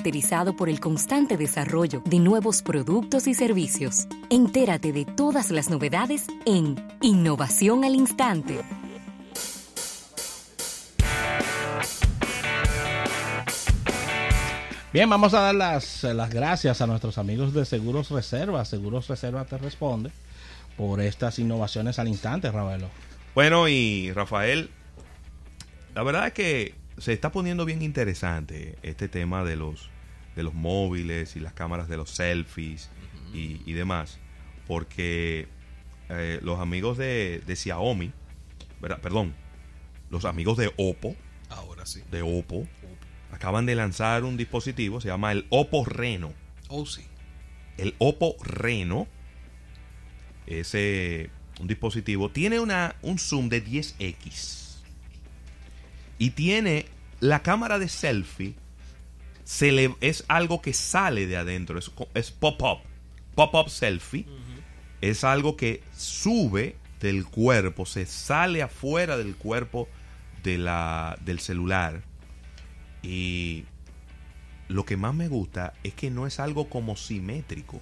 caracterizado por el constante desarrollo de nuevos productos y servicios. Entérate de todas las novedades en Innovación al Instante. Bien, vamos a dar las, las gracias a nuestros amigos de Seguros Reserva. Seguros Reserva te responde por estas innovaciones al instante, Ravelo. Bueno, y Rafael, la verdad es que se está poniendo bien interesante este tema de los, de los móviles y las cámaras de los selfies y, y demás, porque eh, los amigos de, de Xiaomi, ¿verdad? perdón, los amigos de Oppo, Ahora sí. de Oppo, acaban de lanzar un dispositivo, se llama el Oppo Reno. Oh, sí. El Oppo Reno, ese un dispositivo, tiene una, un zoom de 10x. Y tiene la cámara de selfie, se le, es algo que sale de adentro, es pop-up. Pop-up selfie es algo que sube del cuerpo, se sale afuera del cuerpo de la, del celular. Y lo que más me gusta es que no es algo como simétrico.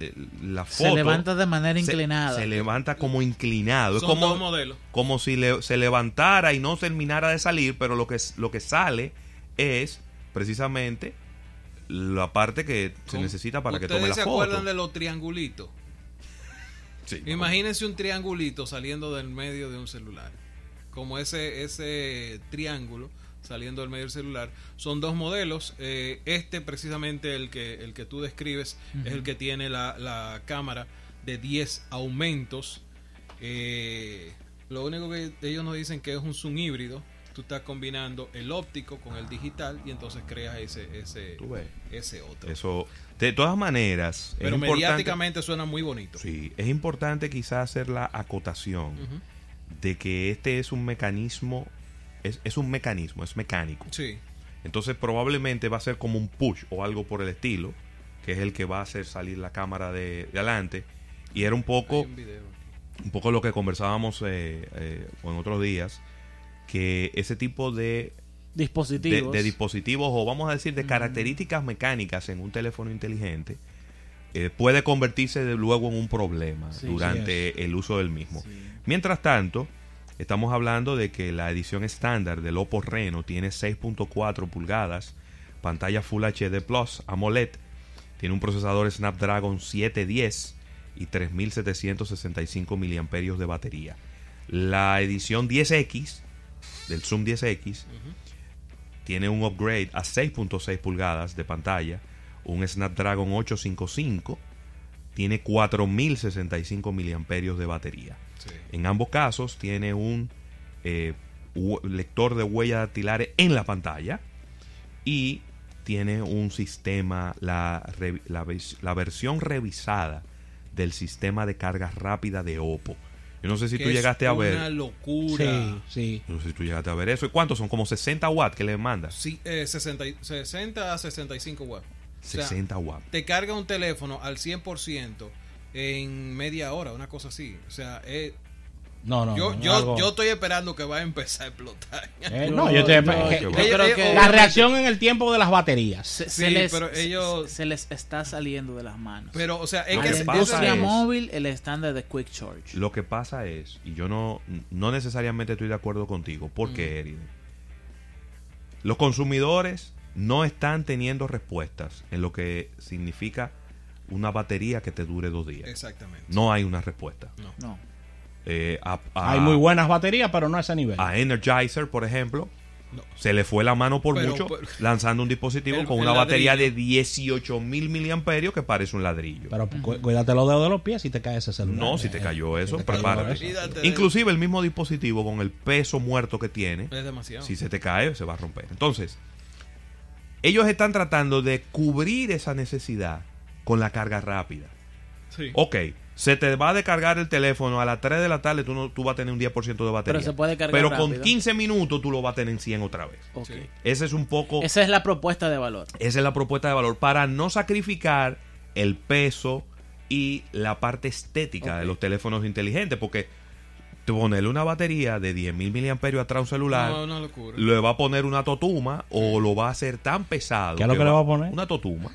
Eh, La foto Se levanta de manera se- inclinada. Se, levanta como inclinado. Es como, dos modelos. como si le- se levantara y no terminara de salir, pero lo que, lo que sale es precisamente la parte que se necesita para que ¿Ustedes tome la se foto. acuerdan de los triangulitos? Sí. Imagínense un triangulito saliendo del medio de un celular. Como ese, ese triángulo saliendo del medio celular. Son dos modelos. eh, este precisamente el que, el que tú describes es el que tiene la, la cámara de 10 aumentos. Eh, lo único que ellos nos dicen que es un zoom híbrido. Tú estás combinando el óptico con el digital y entonces creas ese, ese, ese otro. Eso, de todas maneras, Pero es mediáticamente suena muy bonito. sí, es importante quizás hacer la acotación de que este es un mecanismo, es, es un mecanismo, es mecánico. Sí. Entonces probablemente va a ser como un push o algo por el estilo, que es el que va a hacer salir la cámara de, de adelante. Y era un poco, un video. un poco lo que conversábamos eh, eh, en otros días, que ese tipo de, dispositivos. de dispositivos o vamos a decir de características mecánicas en un teléfono inteligente eh, puede convertirse de luego en un problema Sí, durante el uso del mismo. Mientras tanto, estamos hablando de que la edición estándar del Oppo Reno tiene 6.4 pulgadas, pantalla Full HD Plus AMOLED, tiene un procesador Snapdragon 710 y 3765 miliamperios de batería. La edición 10X del Zoom 10X tiene un upgrade a 6.6 pulgadas de pantalla, un Snapdragon 855, tiene 4065 miliamperios de batería. Sí. En ambos casos tiene un eh, lector de huellas dactilares en la pantalla y tiene un sistema, la, la versión revisada del sistema de carga rápida de Oppo. Yo no sé si Que tú es llegaste a ver. Una locura. Sí, sí. Yo no sé si tú llegaste a ver eso. ¿Y cuántos son? Como 60 watts que le mandas. Sí, eh, 60, y- 60 a 65 watts. O sea, 60 watts. te carga un teléfono al 100% en media hora, una cosa así. O sea, eh, No, no. yo, no, yo, algo- yo estoy esperando que va a empezar a explotar. Eh, no, yo te- Yo- que- yo que- creo que- la reacción en el tiempo de las baterías. se, Sí, se les, pero ellos- se, les está saliendo de las manos. Pero, o sea, es que la industria es- móvil, el estándar de Quick Charge. Lo que pasa es, y yo no, no necesariamente estoy de acuerdo contigo, ¿por qué, Eride? Los consumidores no están teniendo respuestas en lo que significa una batería que te dure dos días. Exactamente. No hay una respuesta. No. Eh, a, a- Hay muy buenas baterías, pero no a ese nivel. a Energizer, por ejemplo, No. se le fue la mano por Pero, mucho pero- lanzando un dispositivo El- con el una batería de ladrillo. 18 mil miliamperios que parece un ladrillo. Pero cu- cuídate los dedos de los pies si te cae ese celular. no, si te Eh, cayó si eso, cayó prepárate. eso. Inclusive el mismo dispositivo con el peso muerto que tiene, Es demasiado. si se te cae, se va a romper. Entonces, ellos están tratando de cubrir esa necesidad con la carga rápida. Sí. Ok, se te va a descargar el teléfono a las 3 de la tarde, tú, no, tú vas a tener un 10% de batería. Pero se puede cargar Pero con rápido. 15 minutos tú lo vas a tener en 100 otra vez. Ok. Sí. Ese es un poco... Esa es la propuesta de valor. Esa es la propuesta de valor para no sacrificar el peso y la parte estética de los teléfonos inteligentes, porque ponerle una batería de 10.000 miliamperios atrás a un celular, No, una locura. le va a poner una totuma o lo va a hacer tan pesado. ¿Qué es lo que le va a poner? Una totuma.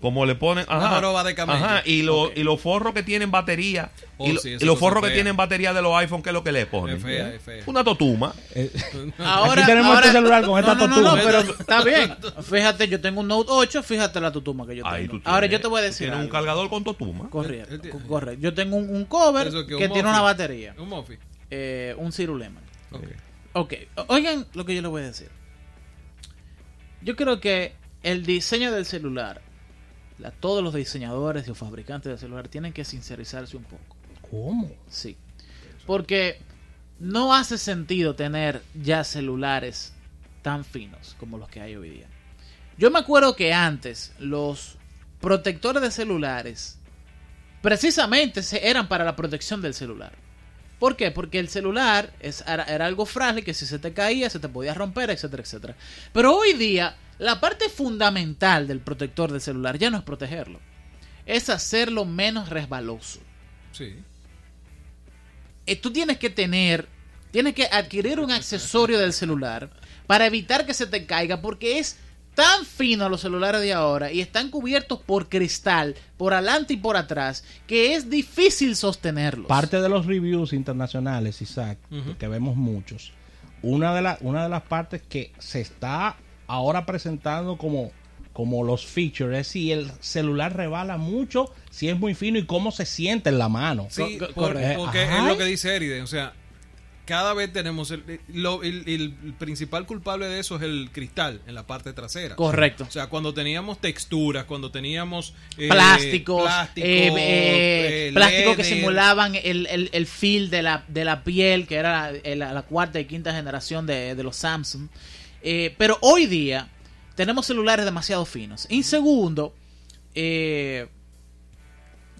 Como le ponen. Una Ajá, joroba de camello. ajá, y, lo- Ok. y los forros que tienen batería. Oh, y, lo- sí, esa y los forros que tienen batería de los iPhone, ¿qué es lo que le ponen? Es fea, es fea. Una totuma. Eh, Ahora, Aquí tenemos ahora- este celular con esta no, no, no, no, totuma. pero está bien. Fíjate, yo tengo un Note 8, fíjate la tutuma que yo Ahí tengo. tú Ahora tienes- yo te voy a decir Tienes un cargador con totuma. Correcto, tiene- correcto. Yo tengo un, un cover Eso que, un tiene una batería. Un Mophie. Eh, un Zero Lemon. Ok. Oigan lo que yo les voy a decir. Yo creo que el diseño del celular, la- todos los diseñadores y los fabricantes del celular tienen que sincerizarse un poco. ¿Cómo? Sí. Porque no hace sentido tener ya celulares tan finos como los que hay hoy día. Yo me acuerdo que antes los protectores de celulares precisamente se- eran para la protección del celular. ¿Por qué? Porque el celular es, era, era algo frágil que si se te caía se te podía romper, etcétera, etcétera. Pero hoy día la parte fundamental del protector del celular ya no es protegerlo, es hacerlo menos resbaloso Sí. eh, tú tienes que tener, tienes que adquirir un accesorio del celular para evitar que se te caiga, porque es tan fino los celulares de ahora y están cubiertos por cristal, por adelante y por atrás, que es difícil sostenerlos. Parte de los reviews internacionales, Isaac, que vemos muchos, una de, la- una de las partes que se está ahora presentando como, como los features es si el celular rebala mucho, si es muy fino y cómo se siente en la mano. Sí, Co- por- correcto. porque es lo que dice Eriden. O sea, cada vez tenemos. El, lo- el- el principal culpable de eso es el cristal en la parte trasera. Correcto. O sea, cuando teníamos texturas, cuando teníamos. eh, plásticos, plástico, eh, eh, eh, plásticos que simulaban el, el, el feel de la, de la piel, que era la, la cuarta y quinta generación de, de los Samsung. Eh, pero hoy día tenemos celulares demasiado finos. Y segundo, eh,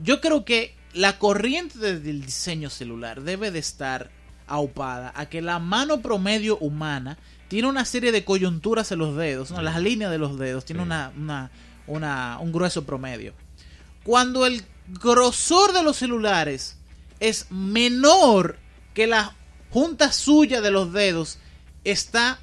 yo creo que la corriente de- del diseño celular debe de estar aupada a que la mano promedio humana tiene una serie de coyunturas en los dedos, ¿no? las líneas de los dedos, tiene Sí. una, una, una- un grueso promedio. Cuando el grosor de los celulares es menor que la junta suya de los dedos, está,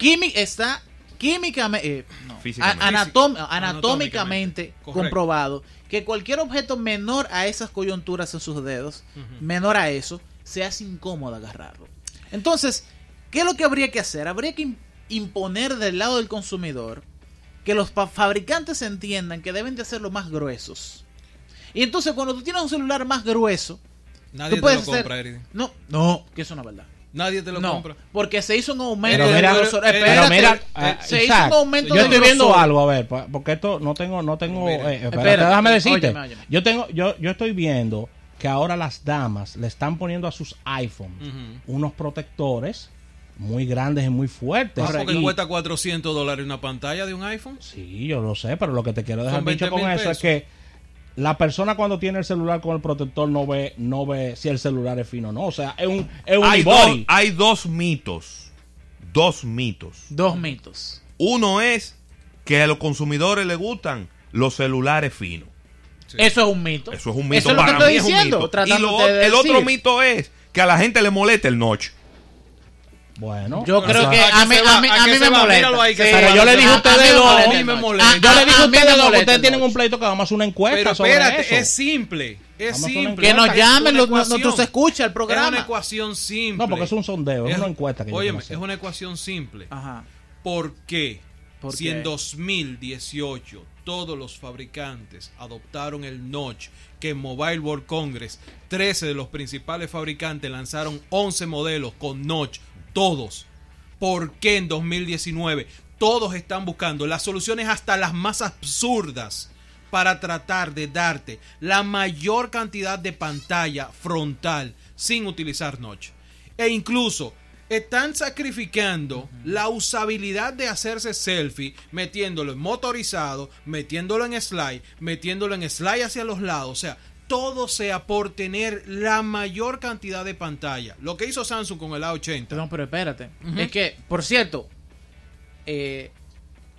quimi- está químicamente, Físicamente. anatómicamente Anatómicamente. Correcto. comprobado que cualquier objeto menor a esas coyunturas en sus dedos, menor a eso, se hace incómodo agarrarlo. Entonces, ¿qué es lo que habría que hacer? Habría que im- imponer del lado del consumidor que los fa- fabricantes entiendan que deben de hacerlo más gruesos. Y entonces cuando tú tienes un celular más grueso, Nadie tú te lo hacer- compra, no, no, que eso no es verdad. Nadie te lo no, compra. porque se hizo un aumento Pero de mira- grosor. pero mira, eh, ah, se hizo un aumento yo estoy viendo algo, a ver, porque esto no tengo, no tengo, Mira, eh, espérate, espérate, déjame decirte. óyeme, óyeme. Yo tengo, yo, yo estoy viendo que ahora las damas le están poniendo a sus iPhones unos protectores muy grandes y muy fuertes. Ah, porque Y- cuesta 400 dólares una pantalla de un iPhone. Sí, yo lo sé, pero lo que te quiero dejar dicho 20 con eso es que la persona cuando tiene el celular con el protector no ve, no ve si el celular es fino o no. O sea, es un, es un Hay, dos, hay dos mitos. Dos mitos. Dos mitos. Uno es que a los consumidores les gustan los celulares finos. Sí. Eso es un mito. Eso es un mito. Eso es lo que estoy mí es un diciendo. mito. Y tratándote lo- de el otro mito es que a la gente le molesta el notch. Bueno, Yo creo que ¿a mí, se a va? mí, ¿A a qué mí se me molesta. Ahí Sí. se. Pero yo le dije a ustedes dos. molesta. A mí me molesta. Yo le dije a ustedes dos que molesta ustedes tienen un notch. pleito que vamos a hacer una encuesta Pero sobre espérate, eso. es simple. Es Vamos simple. Que nos Es llamen ecuación. nuestros escucha el Es programa. una ecuación simple. No, porque es un sondeo, es, Es- una encuesta que Óyeme, es una ecuación simple. Ajá. ¿Por qué? ¿Por si qué? en 2018 todos los fabricantes adoptaron el notch, que en Mobile World Congress 13 de los principales fabricantes lanzaron 11 modelos con notch, todos. ¿Por qué en 2019 todos están buscando las soluciones hasta las más absurdas para tratar de darte la mayor cantidad de pantalla frontal sin utilizar notch? E incluso están sacrificando la usabilidad de hacerse selfie, metiéndolo en motorizado, metiéndolo en slide, metiéndolo en slide hacia los lados. O sea, todo sea por tener la mayor cantidad de pantalla. Lo que hizo Samsung con el A80. Perdón, pero espérate. Es que, por cierto, eh,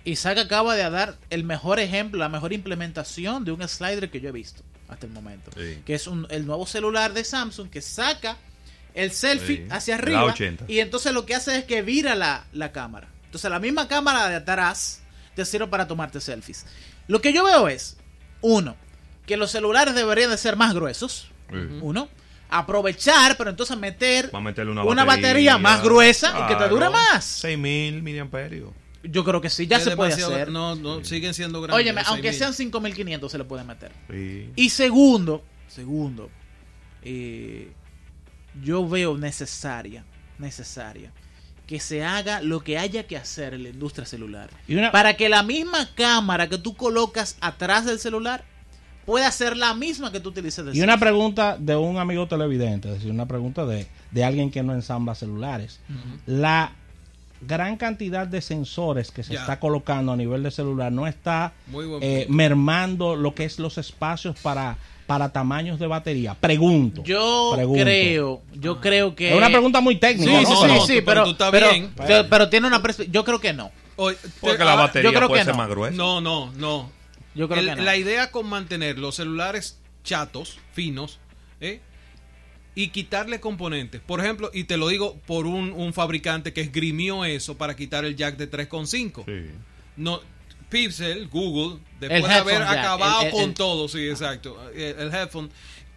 Isaac acaba de dar el mejor ejemplo, la mejor implementación de un slider que yo he visto hasta el momento. Sí. Que es un- el nuevo celular de Samsung que saca el selfie Sí, hacia arriba 80. y entonces lo que hace es que vira la, la cámara. Entonces la misma cámara de atrás te sirve para tomarte selfies. Lo que yo veo es, uno, que los celulares deberían de ser más gruesos. Sí. Uno, aprovechar, pero entonces meter Va a meterle una, una batería más gruesa y que te dure más. 6000 miliamperios. Yo creo que sí, ya Es se puede hacer. No, no, siguen siendo grandes. Óyeme, los aunque 6.000. sean 5500 se le puede meter. Sí. Y segundo, segundo, eh, yo veo necesaria, necesaria que se haga lo que haya que hacer en la industria celular. Y una- Para que la misma cámara que tú colocas atrás del celular pueda ser la misma que tú utilices de Y una pregunta de un amigo televidente, es decir, una pregunta de, de alguien que no ensambla celulares. La gran cantidad de sensores que se Ya. está colocando a nivel de celular no está eh, mermando lo que es los espacios para, para tamaños de batería. Pregunto. Yo pregunto. creo, yo creo que Es una pregunta muy técnica. Sí, ¿no? sí, no, sí, Pero- no, pero pero, tú estás pero, bien. pero- pero tiene una. Yo creo que no. Porque la ah, batería yo creo puede que ser no. más gruesa. No, no, no. Yo creo El- que no. La idea con mantener los celulares chatos, finos, ¿eh? y quitarle componentes. Por ejemplo, y te lo digo por un, un fabricante que esgrimió eso para quitar el jack de 3.5. Sí. No, Pixel, Google, después El de haber jack, acabado el- el- con el- todo, sí, exacto, el, el headphone,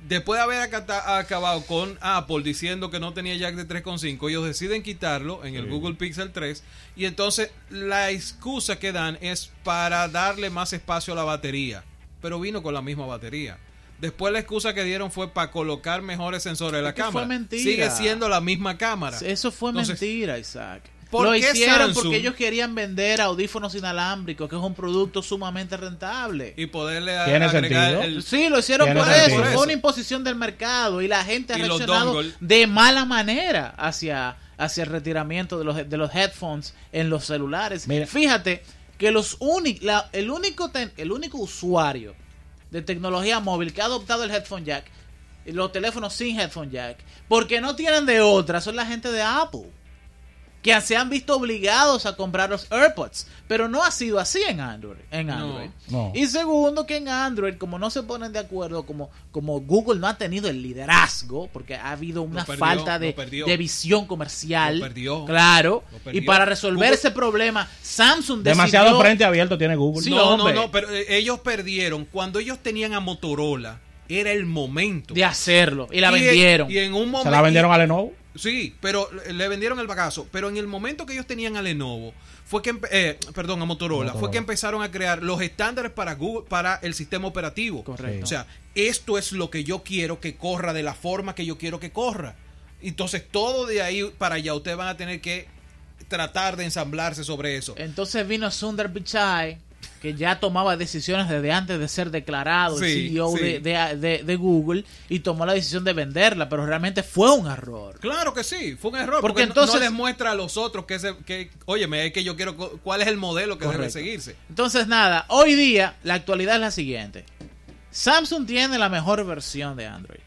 después de haber acabado con Apple diciendo que no tenía jack de 3.5, ellos deciden quitarlo en el Sí. Google Pixel 3 y entonces la excusa que dan es para darle más espacio a la batería, pero vino con la misma batería. Después la excusa que dieron fue para colocar mejores sensores en la que fue cámara. mentira. Sigue siendo la misma cámara. Eso fue Entonces, mentira, Isaac. ¿Por Lo qué hicieron Samsung- porque ellos querían vender audífonos inalámbricos, que es un producto sumamente rentable. Y poderle Tiene agregar sentido. el, Sí, lo hicieron por eso. Por Fue una imposición del mercado y la gente ha Y reaccionado de mala manera hacia, hacia el retiramiento de los, de los headphones en los celulares. Mira. Fíjate que los únicos, el único ten- el único usuario de tecnología móvil que ha adoptado el headphone jack, los teléfonos sin headphone jack, porque no tienen de otra, son la gente de Apple. Que se han visto obligados a comprar los AirPods. Pero no ha sido así en Android. En No. Android. No. Y segundo, que en Android, como no se ponen de acuerdo, como, como Google no ha tenido el liderazgo, porque ha habido una perdió, falta de, de visión comercial. Lo perdió. Claro. Lo perdió. Y para resolver Google- ese problema, Samsung decidió... Demasiado frente abierto tiene Google. Sí, no, hombre. no, no, pero eh, ellos perdieron. Cuando ellos tenían a Motorola, era el momento. de hacerlo. Y la Y en- vendieron. Y en un momento. Se la vendieron a Lenovo. Sí, pero le vendieron el bagazo. Pero en el momento que ellos tenían a Lenovo, fue que, eh, perdón, a Motorola, Motorola. fue que empezaron a crear los estándares para Google, para el sistema operativo. Correcto. O sea, esto es lo que yo quiero que corra de la forma que yo quiero que corra. Entonces, todo de ahí para allá, ustedes van a tener que tratar de ensamblarse sobre eso. Entonces vino Sundar Pichai, que ya tomaba decisiones desde antes de ser declarado el CEO sí. de, de- de- de Google y tomó la decisión de venderla, pero realmente fue un error. Claro que sí, fue un error. Porque Porque, entonces- no les muestra a los otros que, se, que óyeme, es que yo quiero, cuál es el modelo que debe seguirse. Entonces nada, hoy día la actualidad es la siguiente. Samsung tiene la mejor versión de Android.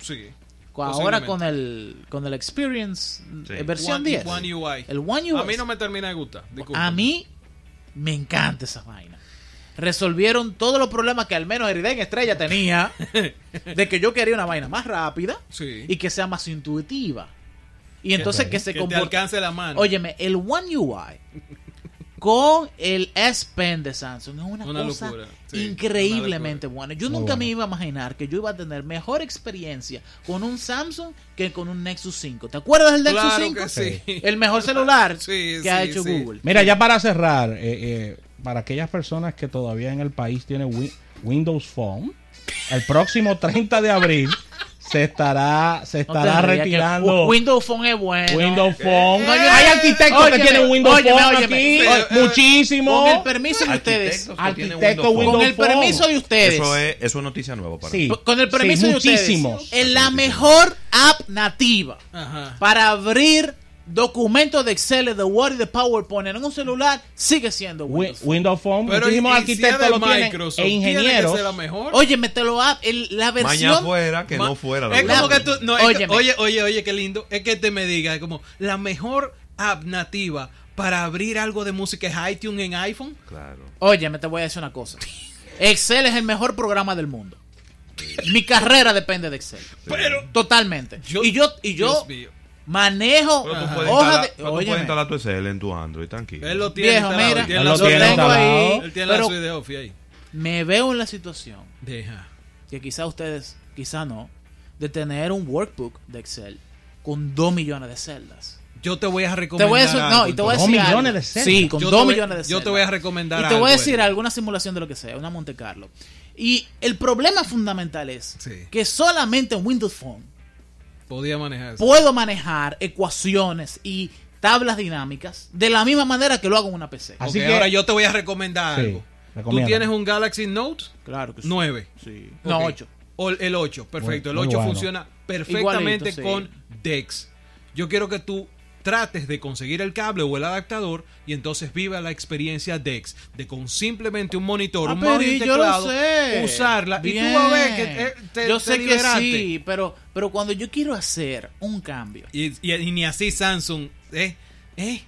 Sí. Ahora con el con el Experience Sí. eh, versión One- 10. One UI. El One UI. A mí no me termina de gustar. A mí me encanta esa vaina. Resolvieron todos los problemas que al menos Eriden Estrella tenía de que yo quería una vaina más rápida Sí. y que sea más intuitiva. Y entonces bueno. que se que te alcance la mano. Óyeme, el One UI con el S Pen de Samsung es una, Una cosa locura, sí, increíblemente buena. Yo Muy nunca bueno. me iba a imaginar que yo iba a tener mejor experiencia con un Samsung que con un Nexus 5. ¿Te acuerdas del Nexus claro 5? que sí. El mejor celular Sí, que ha hecho sí. Google. Mira, ya para cerrar, eh, eh, para aquellas personas que todavía en el país tienen Wi- Windows Phone, el próximo 30 de abril se estará se estará retirando Windows Phone es bueno. Windows Phone. Óyeme, Hay arquitectos óyeme, que tienen Windows óyeme, Phone óyeme. aquí, muchísimo. Con el permiso de ustedes. Arquitectos Windows Windows Con el permiso de ustedes. Eso es, eso es noticia nueva para Sí. mí. Con el permiso Sí, de ustedes. muchísimos. En la mejor app nativa Ajá. para abrir documentos de Excel, de Word y de PowerPoint en un celular sigue siendo Wi- Windows. Phone. Windows Phone, Pero muchísimos y- y si arquitectos lo tienen Microsoft, e ¿tiene que ingenieros. ser la mejor? Oye, me te lo app, el- la Mañana versión. fuera que Ma- no fuera. la Es como que verdad. tú. No, es que- Óyeme. oye, oye, oye, qué lindo. Es que te me diga, es como la mejor app nativa para abrir algo de música es iTunes en iPhone. Claro. Oye, me te voy a decir una cosa. Excel es el mejor programa del mundo. Mi carrera depende de Excel. Pero Totalmente. Yo- y yo, y yo Dios mío. Manejo instalar, de. tú puedes instalar tu SL en tu Android, tranquilo. él lo tiene Viejo, instalado, mira, él tiene Él la lo tengo ahí. Él tiene la de Office ahí. me veo en la situación Deja. que quizá ustedes, quizá no, de tener un workbook de Excel con 2 millones de celdas. Yo te voy a Te recomendar. voy a decir, no, algo, y te voy a Dos decir millones algo. de celdas. Sí, con Yo 2 te voy- millones de yo te celdas. voy a recomendar Y te voy a decir alguna simulación de lo que sea, una Monte Carlo. Y el problema fundamental es Sí. que solamente en Windows Phone Podía manejar eso. puedo manejar ecuaciones y tablas dinámicas de la misma manera que lo hago en una PC. Así Ok, que- ahora yo te voy a recomendar Sí, algo. Tú tienes un Galaxy Note Claro que sí. 9. Sí. No, Ok. 8. O el 8, perfecto. Muy- el muy 8 bueno. funciona perfectamente Igualito, sí. con DeX. Yo quiero que tú trates de conseguir el cable o el adaptador y entonces viva la experiencia DeX de con simplemente un monitor, Ah, un mouse y y teclado, usarla y Bien. tú vas a ver que eh, te, Yo te sé liberaste. que sí, pero, pero cuando yo quiero hacer un cambio, Y, y- y ni así Samsung, eh, eh,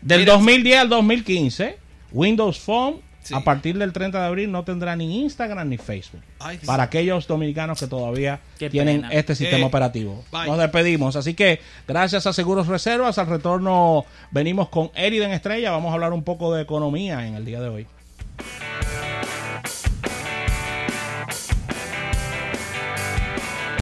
Del Mira, 2010 al 2015, Windows Phone Sí. a partir del 30 de abril no tendrá ni Instagram ni Facebook. Ay, sí. Para aquellos dominicanos que todavía Qué tienen pena. este sistema Eh, operativo. bye. Nos despedimos. Así que gracias a Seguros Reservas, al retorno venimos con Eriden Estrella. Vamos a hablar un poco de economía en el día de hoy.